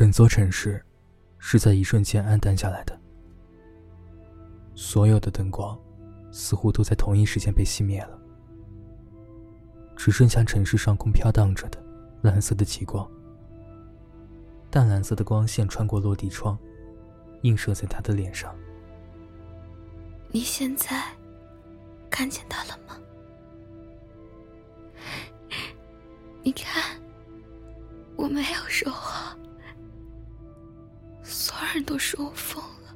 整座城市是在一瞬间暗淡下来的，所有的灯光似乎都在同一时间被熄灭了，只剩下城市上空飘荡着的蓝色的极光。淡蓝色的光线穿过落地窗，映射在他的脸上。你现在看见他了吗？你看，我没有说谎，所有人都说我疯了，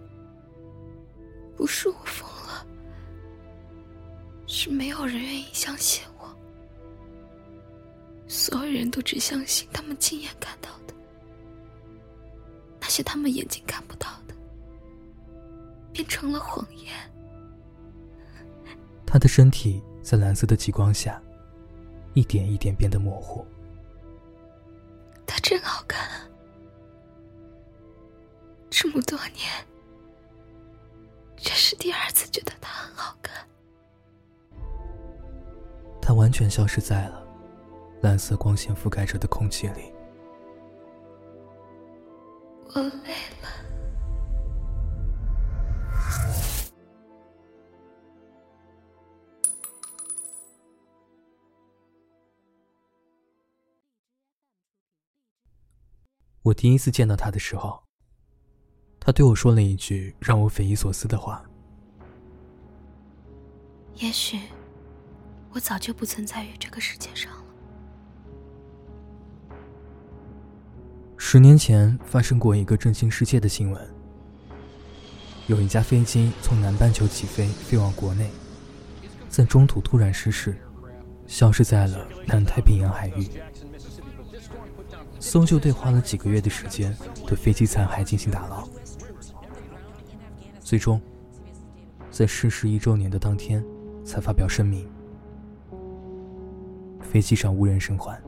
不是我疯了，是没有人愿意相信我，所有人都只相信他们亲眼看到的，那些他们眼睛看不到的，变成了谎言。他的身体在蓝色的极光下。一点一点变得模糊。他真好看，这么多年，这是第二次觉得他很好看。他完全消失在了蓝色光线覆盖着的空气里。我累了。我第一次见到他的时候，他对我说了一句让我匪夷所思的话：“也许我早就不存在于这个世界上了。”十年前发生过一个震惊世界的新闻：有一架飞机从南半球起飞，飞往国内，在中途突然失事，消失在了南太平洋海域。搜救队花了几个月的时间，对飞机残骸进行打捞，最终在逝世一周年的当天，才发表声明：飞机上无人生还。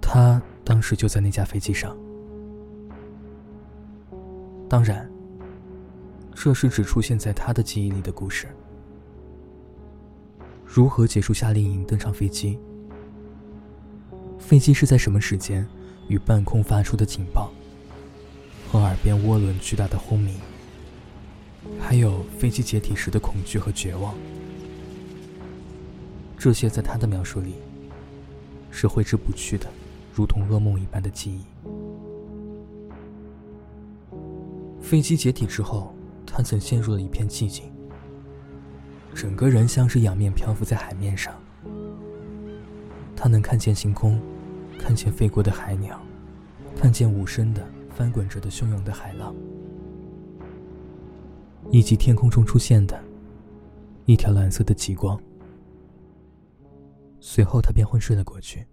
他当时就在那架飞机上。当然，这是只出现在他的记忆里的故事。如何结束夏令营，登上飞机？飞机是在什么时间与半空发出的警报，和耳边涡轮巨大的轰鸣，还有飞机解体时的恐惧和绝望，这些在他的描述里是挥之不去的，如同噩梦一般的记忆。飞机解体之后，他曾陷入了一片寂静，整个人像是仰面漂浮在海面上，他能看见星空。看见飞过的海鸟，看见无声的翻滚着的汹涌的海浪，以及天空中出现的一条蓝色的极光。随后，他便昏睡了过去。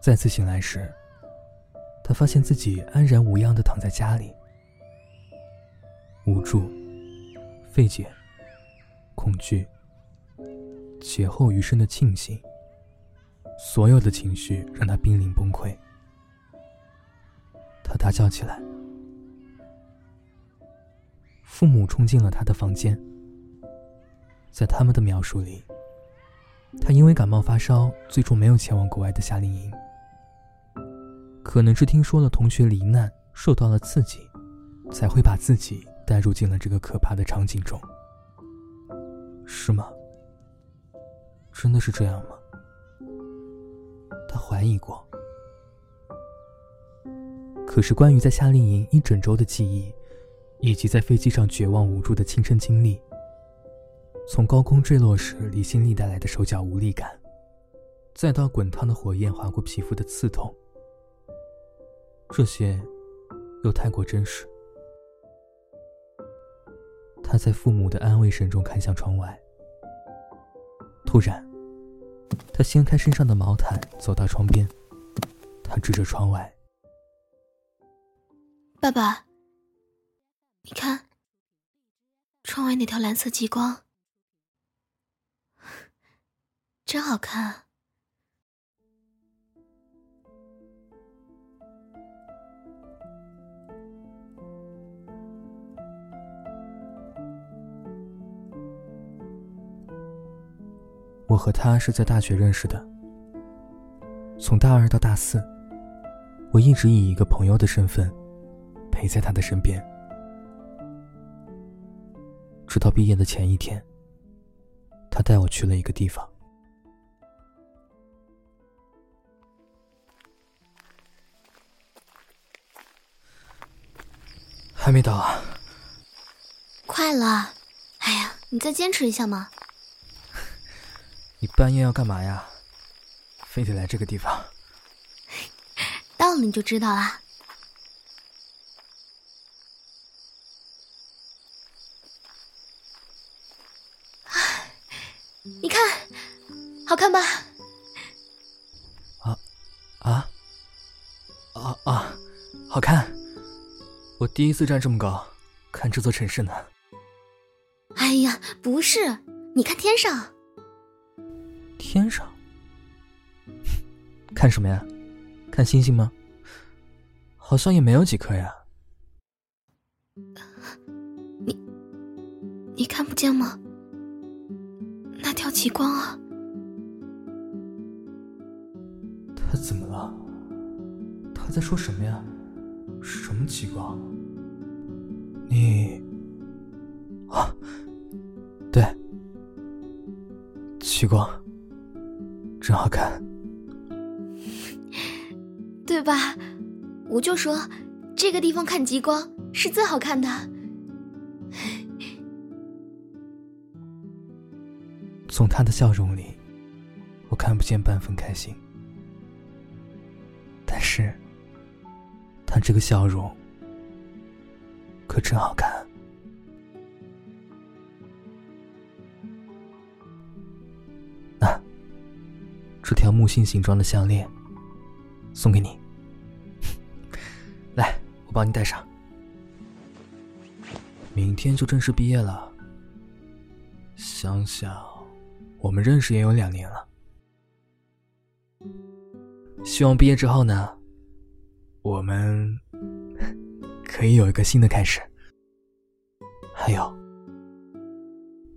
再次醒来时，他发现自己安然无恙的躺在家里。无助、费解、恐惧、劫后余生的庆幸，所有的情绪让他濒临崩溃。他大叫起来，父母冲进了他的房间。在他们的描述里，他因为感冒发烧，最终没有前往国外的夏令营。可能是听说了同学罹难，受到了刺激，才会把自己。带入进了这个可怕的场景中，是吗？真的是这样吗？他怀疑过。可是关于在夏令营一整周的记忆，以及在飞机上绝望无助的亲身经历，从高空坠落时离心力带来的手脚无力感，再到滚烫的火焰划过皮肤的刺痛，这些又太过真实。他在父母的安慰声中看向窗外。突然，他掀开身上的毛毯，走到窗边。他指着窗外：“爸爸，你看，窗外那条蓝色极光，真好看。”我和他是在大学认识的，从大二到大四，我一直以一个朋友的身份陪在他的身边，直到毕业的前一天，他带我去了一个地方。还没到啊？快了！哎呀，你再坚持一下嘛！你半夜要干嘛呀？非得来这个地方？到了你就知道啦。你看，好看吧？啊啊啊啊！好看！我第一次站这么高，看这座城市呢。哎呀，不是，你看天上。天上？看什么呀？看星星吗？好像也没有几颗呀。你，你看不见吗？那条极光啊！他怎么了？他在说什么呀？什么极光？你啊，对，极光，真好看，对吧？我就说，这个地方看极光是最好看的。从他的笑容里，我看不见半分开心，但是。他这个笑容可真好看。这条木星形状的项链送给你，来，我帮你戴上。明天就正式毕业了，想想我们认识也有两年了，希望毕业之后呢。我们可以有一个新的开始。还有，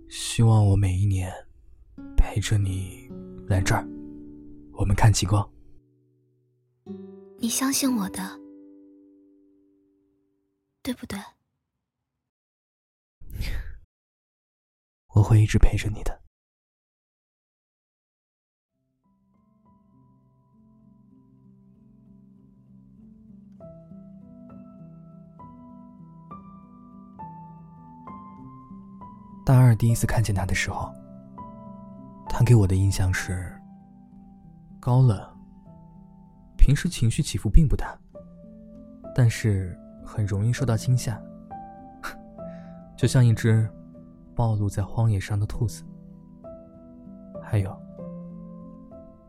希望我每一年陪着你来这儿，我们看极光。你相信我的，对不对？我会一直陪着你的。大二第一次看见他的时候，他给我的印象是高冷，平时情绪起伏并不大，但是很容易受到惊吓，就像一只暴露在荒野上的兔子。还有，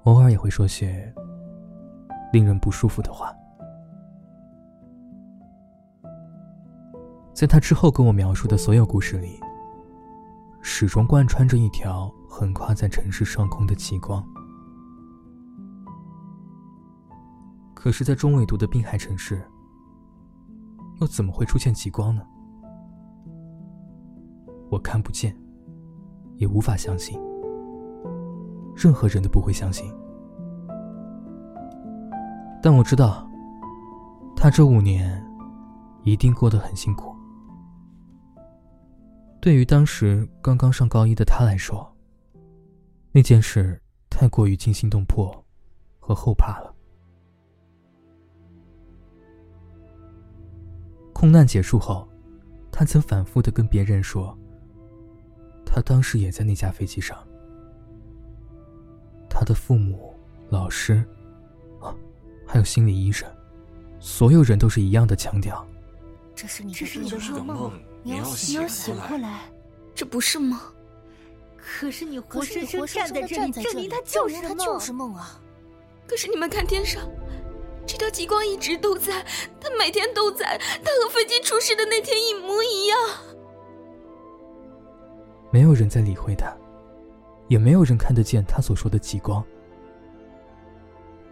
偶尔也会说些令人不舒服的话。在他之后跟我描述的所有故事里。始终贯穿着一条横跨在城市上空的极光。可是，在中纬度的滨海城市，又怎么会出现极光呢？我看不见，也无法相信，任何人都不会相信。但我知道，他这五年一定过得很辛苦。对于当时刚刚上高一的他来说，那件事太过于惊心动魄和后怕了。空难结束后，他曾反复的跟别人说，他当时也在那架飞机上。他的父母、老师，啊，还有心理医生，所有人都是一样的强调。这是你的噩梦，你要醒过来。这不是梦。可是你活生生站在这里，证明它就是梦啊！可是你们看天上，这条极光一直都在，它每天都在，它和飞机出事的那天一模一样。没有人在理会他，也没有人看得见他所说的极光。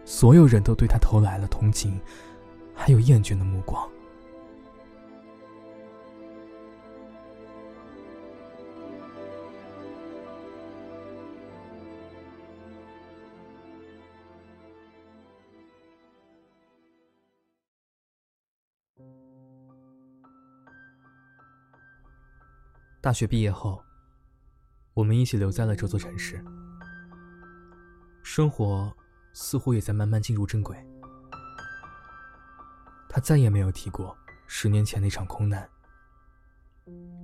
所有人都对他投来了同情，还有厌倦的目光。大学毕业后，我们一起留在了这座城市，生活似乎也在慢慢进入正轨。他再也没有提过十年前那场空难，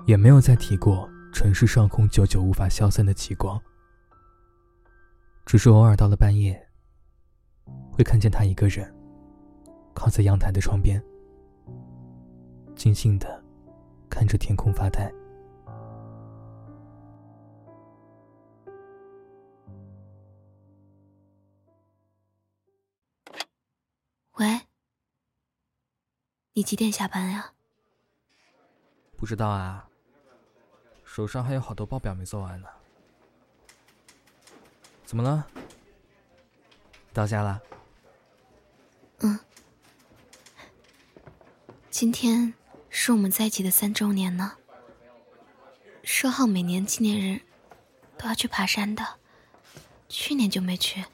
也没有再提过城市上空久久无法消散的极光。只是偶尔到了半夜，会看见他一个人靠在阳台的窗边，静静的看着天空发呆。你几点下班呀？不知道啊，手上还有好多报表没做完呢。怎么了？到家了？嗯。今天是我们在一起的三周年呢。说好每年纪念日都要去爬山的，去年就没去。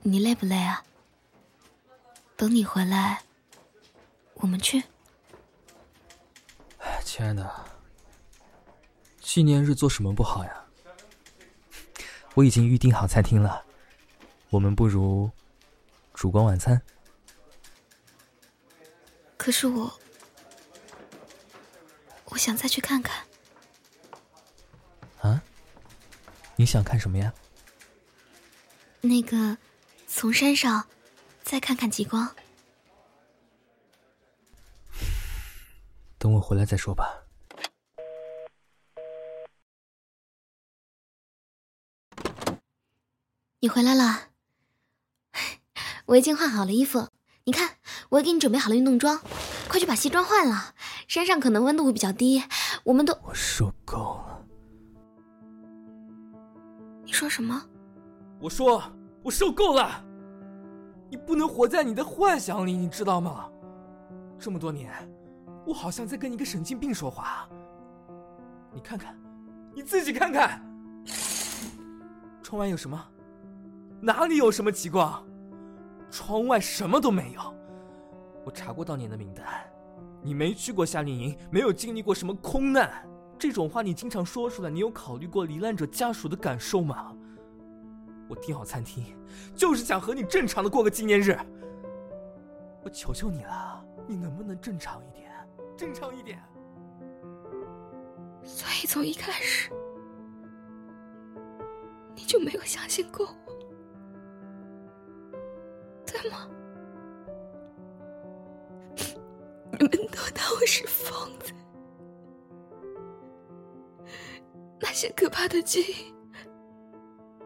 你累不累啊？等你回来，我们去。亲爱的，纪念日做什么不好呀？我已经预定好餐厅了，我们不如烛光晚餐。可是我，我想再去看看。啊？你想看什么呀？那个，从山上再看看极光。等我回来再说吧。你回来了，我已经换好了衣服。你看，我也给你准备好了运动装，快去把西装换了。山上可能温度会比较低，我们都……我受够了。你说什么？我说我受够了。你不能活在你的幻想里，你知道吗？这么多年，我好像在跟一个神经病说话。你看看，你自己看看，窗外有什么？哪里有什么极光？窗外什么都没有。我查过当年的名单，你没去过夏令营，没有经历过什么空难，这种话你经常说出来，你有考虑过罹难者家属的感受吗？我订好餐厅，就是想和你正常的过个纪念日。我求求你了，你能不能正常一点？正常一点。所以从一开始，你就没有相信过我。对吗？你们都当我是疯子。那些可怕的记忆，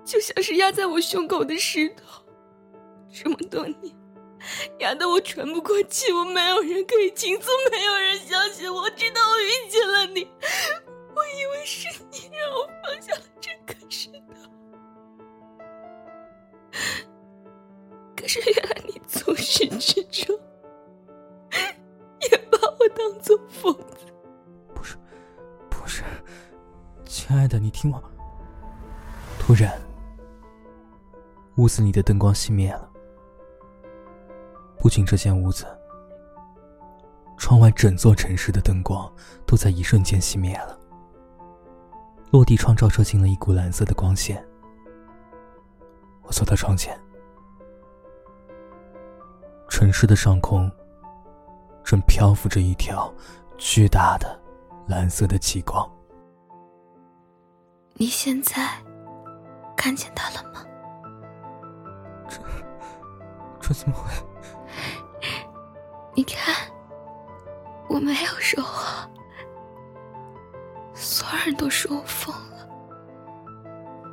就像是压在我胸口的石头，这么多年，压得我喘不过气。我没有人可以倾诉，没有人相信我。直到我遇见了你，我以为是你让我放下了这颗石头。可是原来你从始至终也把我当做疯子。不是，不是，亲爱的，你听我。突然，屋子里的灯光熄灭了。不仅这间屋子，窗外整座城市的灯光都在一瞬间熄灭了。落地窗照射进了一股蓝色的光线。我走到窗前。城市的上空，正漂浮着一条巨大的蓝色的极光。你现在看见它了吗？这怎么会？你看，我没有说谎，所有人都说我疯了，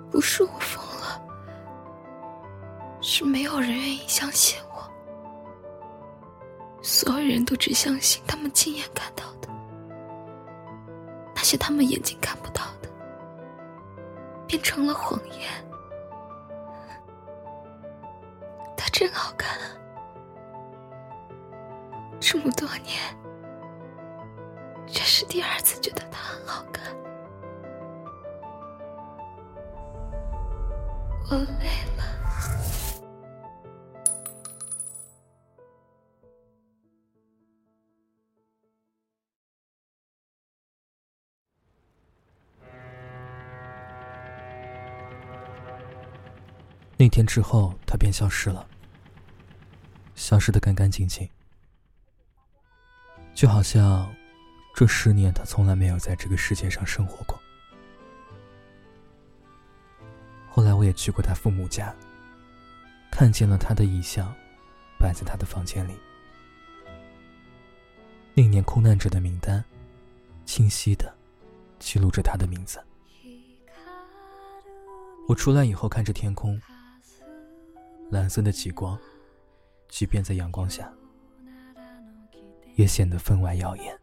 不是我疯了，是没有人愿意相信我。所有人都只相信他们亲眼看到的，那些他们眼睛看不到的，变成了谎言。真好看啊这么多年这是第二次觉得他很好看。我累了。那天之后他便消失了。消失的干干净净，就好像这十年他从来没有在这个世界上生活过。后来我也去过他父母家，看见了他的遗像，摆在他的房间里。那年空难者的名单，清晰的记录着他的名字。我出来以后，看着天空，蓝色的极光，即便在阳光下也显得分外耀眼。